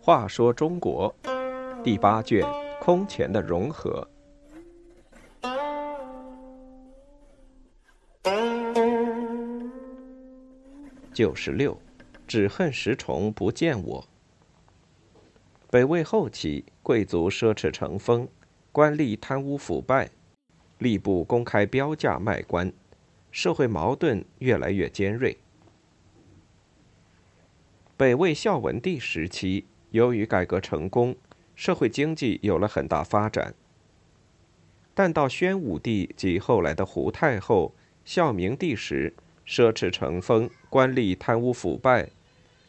话说中国第八卷空前的融合。九十六，只恨石崇不见我。北魏后期，贵族奢侈成风，官吏贪污腐败，吏部公开标价卖官，社会矛盾越来越尖锐。北魏孝文帝时期，由于改革成功，社会经济有了很大发展。但到宣武帝及后来的胡太后、孝明帝时，奢侈成风，官吏贪污腐败，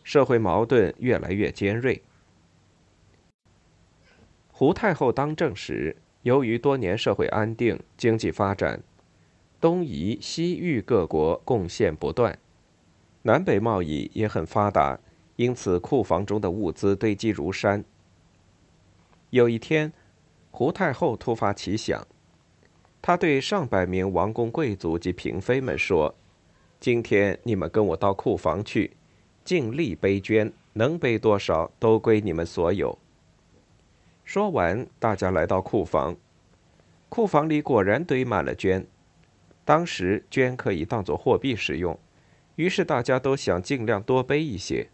社会矛盾越来越尖锐。胡太后当政时，由于多年社会安定、经济发展，东夷、西域各国贡献不断，南北贸易也很发达，因此库房中的物资堆积如山。有一天，胡太后突发奇想，她对上百名王公贵族及嫔妃们说。今天你们跟我到库房去，尽力背捐，能背多少都归你们所有。说完，大家来到库房，库房里果然堆满了绢。当时绢可以当做货币使用，于是大家都想尽量多背一些。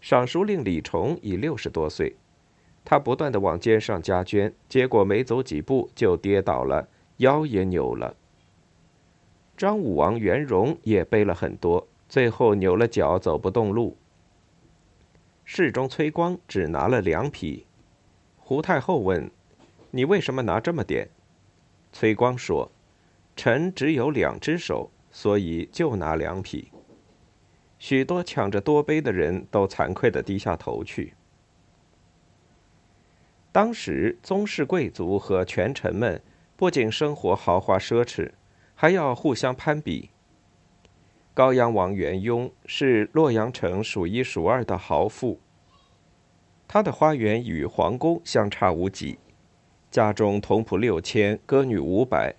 尚书令李崇已六十多岁，他不断的往肩上加绢，结果没走几步就跌倒了，腰也扭了。张武王元荣也背了很多，最后扭了脚，走不动路。侍中崔光只拿了两匹。胡太后问：“你为什么拿这么点？”崔光说：“臣只有两只手，所以就拿两匹。”许多抢着多杯的人都惭愧的低下头去。当时宗室贵族和权臣们不仅生活豪华奢侈。还要互相攀比。高阳王元雍是洛阳城数一数二的豪富，他的花园与皇宫相差无几，家中童仆六千，歌女五百，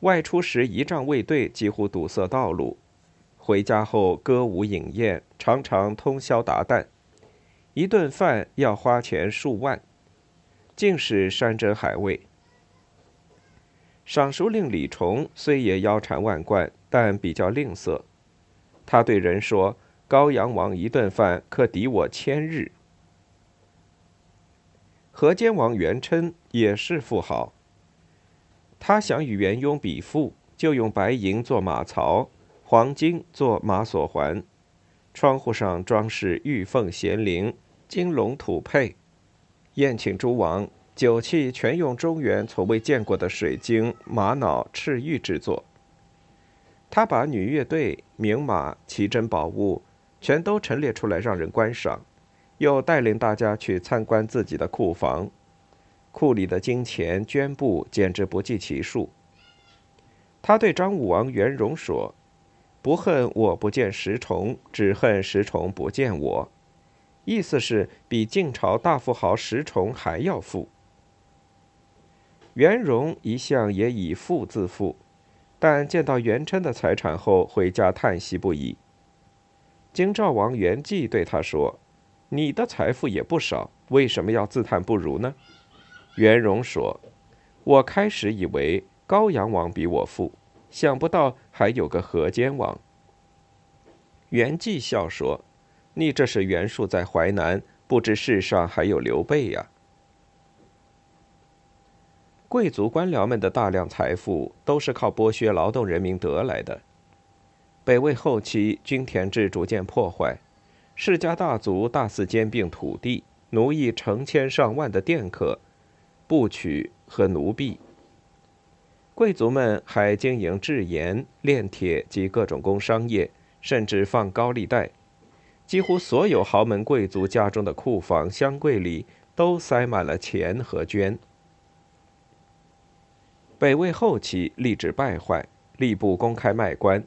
外出时仪仗卫队几乎堵塞道路，回家后歌舞饮宴，常常通宵达旦，一顿饭要花钱数万，尽是山珍海味。尚书令李崇虽也腰缠万贯，但比较吝啬。他对人说：“高阳王一顿饭可抵我千日。”河间王元琛也是富豪。他想与元雍比富，就用白银做马槽，黄金做马锁环，窗户上装饰玉凤衔铃、金龙土佩，宴请诸王。酒器全用中原从未见过的水晶、玛瑙、赤玉制作。他把女乐队、名马、奇珍宝物全都陈列出来让人观赏，又带领大家去参观自己的库房，库里的金钱、捐布简直不计其数。他对张武王元荣说：“不恨我不见石崇，只恨石崇不见我。”意思是比晋朝大富豪石崇还要富。元荣一向也以富自负，但见到元琛的财产后，回家叹息不已。京兆王元济对他说：“你的财富也不少，为什么要自叹不如呢？”袁荣说：“我开始以为高阳王比我富，想不到还有个河间王。”袁济笑说：“你这是袁术在淮南，不知世上还有刘备呀。”贵族官僚们的大量财富都是靠剥削劳动人民得来的。北魏后期，均田制逐渐破坏，世家大族大肆兼并土地，奴役成千上万的佃客、部曲和奴婢。贵族们还经营制盐、炼铁及各种工商业，甚至放高利贷。几乎所有豪门贵族家中的库房、箱柜里都塞满了钱和绢。北魏后期吏治败坏，吏部公开卖官，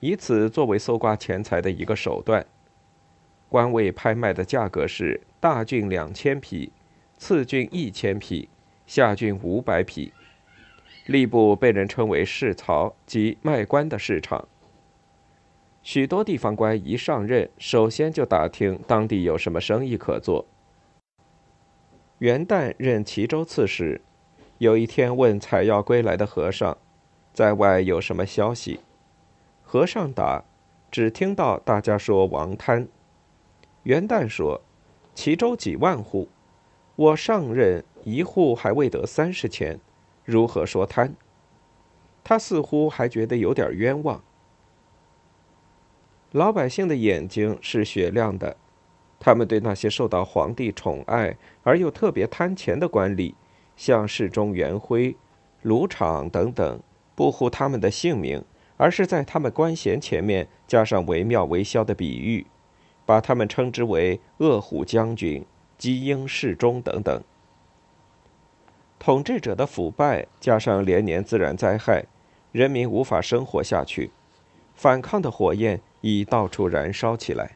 以此作为搜刮钱财的一个手段。官位拍卖的价格是大郡两千匹，次郡一千匹，下郡五百匹。吏部被人称为市曹，即卖官的市场。许多地方官一上任，首先就打听当地有什么生意可做。元旦任齐州刺史，有一天问采药归来的和尚，在外有什么消息？和尚答：“只听到大家说王贪。”元旦说：“齐州几万户，我上任一户还未得三十钱，如何说贪？”他似乎还觉得有点冤枉。老百姓的眼睛是雪亮的，他们对那些受到皇帝宠爱而又特别贪钱的官吏，像侍中元辉、卢敞等等，不呼他们的姓名，而是在他们官衔前面加上惟妙惟肖的比喻，把他们称之为“恶虎将军”“基英侍中”等等。统治者的腐败，加上连年自然灾害，人民无法生活下去，反抗的火焰。已到处燃烧起来。